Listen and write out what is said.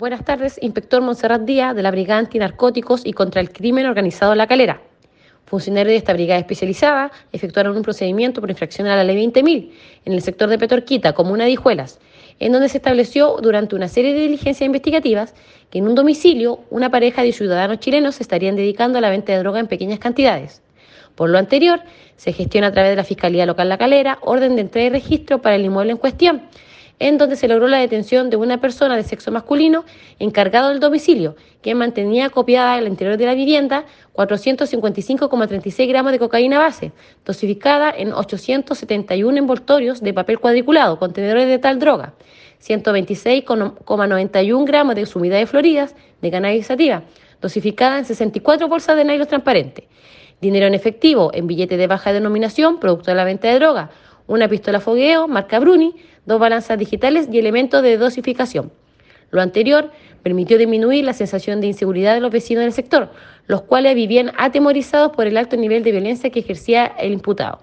Buenas tardes, inspector Monserrat Díaz de la Brigada Antinarcóticos y contra el Crimen Organizado La Calera. Funcionarios de esta brigada especializada efectuaron un procedimiento por infracción a la ley 20.000 en el sector de Petorquita, comuna de Hijuelas, en donde se estableció durante una serie de diligencias investigativas que en un domicilio una pareja de ciudadanos chilenos se estarían dedicando a la venta de droga en pequeñas cantidades. Por lo anterior, se gestiona a través de la Fiscalía Local La Calera orden de entrega y registro para el inmueble en cuestión, en donde se logró la detención de una persona de sexo masculino encargado del domicilio, que mantenía copiada en el interior de la vivienda 455,36 gramos de cocaína base, dosificada en 871 envoltorios de papel cuadriculado, contenedores de tal droga, 126,91 gramos de sumidades floridas de cannabis sativa, dosificada en 64 bolsas de nylon transparente, dinero en efectivo en billete de baja denominación, producto de la venta de droga, una pistola fogueo marca Bruni, dos balanzas digitales y elementos de dosificación. Lo anterior permitió disminuir la sensación de inseguridad de los vecinos del sector, los cuales vivían atemorizados por el alto nivel de violencia que ejercía el imputado.